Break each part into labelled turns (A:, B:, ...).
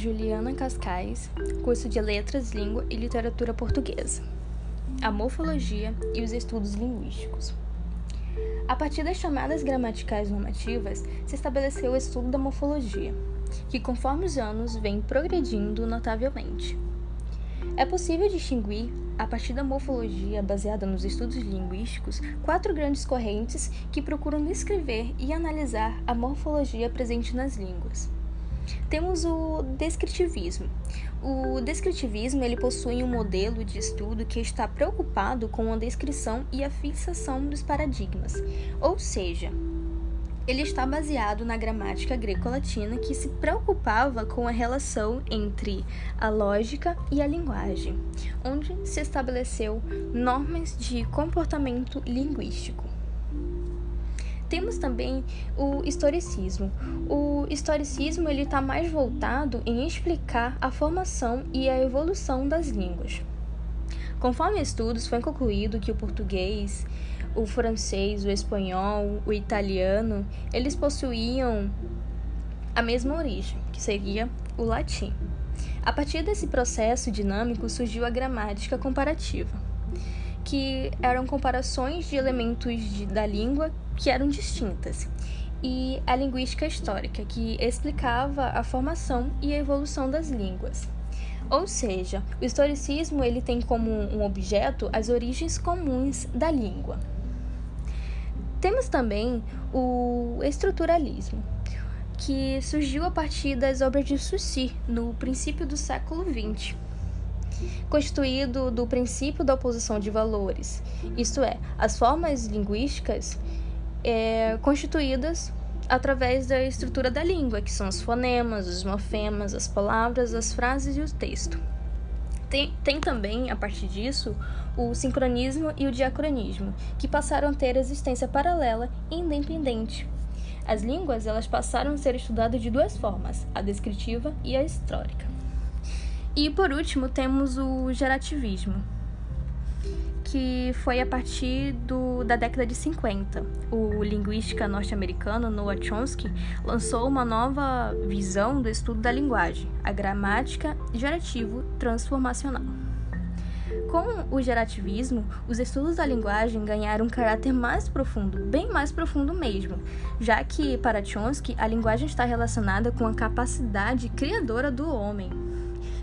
A: Juliana Cascais, curso de Letras, Língua e Literatura Portuguesa. A morfologia e os estudos linguísticos. A partir das chamadas gramaticais normativas, se estabeleceu o estudo da morfologia, que conforme os anos vem progredindo notavelmente. É possível distinguir, a partir da morfologia baseada nos estudos linguísticos, quatro grandes correntes que procuram descrever e analisar a morfologia presente nas línguas. Temos o descritivismo. O descritivismo ele possui um modelo de estudo que está preocupado com a descrição e a fixação dos paradigmas, ou seja, ele está baseado na gramática greco-latina que se preocupava com a relação entre a lógica e a linguagem, onde se estabeleceu normas de comportamento linguístico. Temos também o historicismo. O historicismo ele está mais voltado em explicar a formação e a evolução das línguas. Conforme estudos, foi concluído que o português, o francês, o espanhol, o italiano, eles possuíam a mesma origem, que seria o latim. A partir desse processo dinâmico surgiu a gramática comparativa, que eram comparações de elementos de, da língua que eram distintas, e a linguística histórica, que explicava a formação e a evolução das línguas. Ou seja, o historicismo ele tem como um objeto as origens comuns da língua. Temos também o estruturalismo, que surgiu a partir das obras de Sucy no princípio do século XX, constituído do princípio da oposição de valores, isto é, as formas linguísticas é, constituídas através da estrutura da língua, que são os fonemas, os morfemas, as palavras, as frases e o texto. Tem, tem também, a partir disso, o sincronismo e o diacronismo, que passaram a ter existência paralela e independente. As línguas elas passaram a ser estudadas de duas formas, a descritiva e a histórica. E por último, temos o gerativismo, que foi a partir do, da década de 50. O linguística norte-americano Noah Chomsky lançou uma nova visão do estudo da linguagem, a gramática gerativo transformacional. Com o gerativismo, os estudos da linguagem ganharam um caráter mais profundo, bem mais profundo mesmo, já que, para Chomsky, a linguagem está relacionada com a capacidade criadora do homem,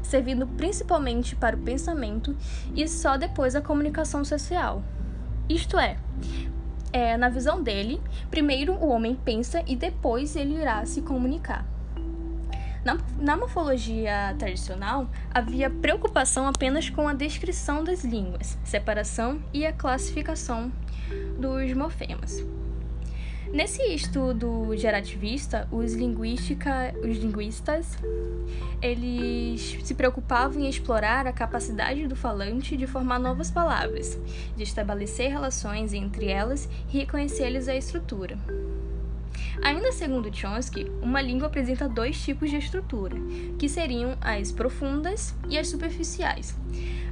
A: servindo principalmente para o pensamento e só depois a comunicação social. Isto é, é, na visão dele, primeiro o homem pensa e depois ele irá se comunicar. Na, na morfologia tradicional, havia preocupação apenas com a descrição das línguas, separação e a classificação dos morfemas. Nesse estudo gerativista, os, linguística, os linguistas eles se preocupavam em explorar a capacidade do falante de formar novas palavras, de estabelecer relações entre elas e reconhecer-lhes a estrutura. Ainda segundo Chomsky, uma língua apresenta dois tipos de estrutura, que seriam as profundas e as superficiais.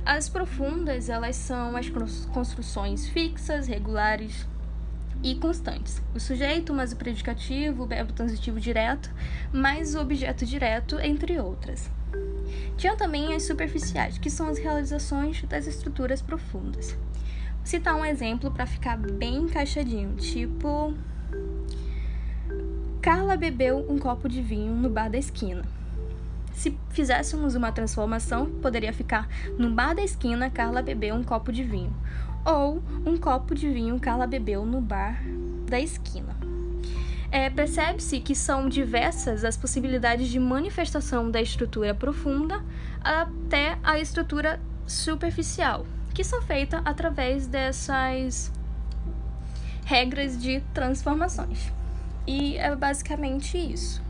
A: As profundas, elas são as construções fixas, regulares e constantes. O sujeito, mais o predicativo, o verbo transitivo direto, mais o objeto direto, entre outras. Tinha também as superficiais, que são as realizações das estruturas profundas. Vou citar um exemplo para ficar bem encaixadinho, tipo Carla bebeu um copo de vinho no bar da esquina. Se fizéssemos uma transformação, poderia ficar no bar da esquina, Carla bebeu um copo de vinho. Ou um copo de vinho Carla bebeu no bar da esquina. É, Percebe-se que são diversas as possibilidades de manifestação da estrutura profunda até a estrutura superficial, que são feitas através dessas regras de transformações. E é basicamente isso.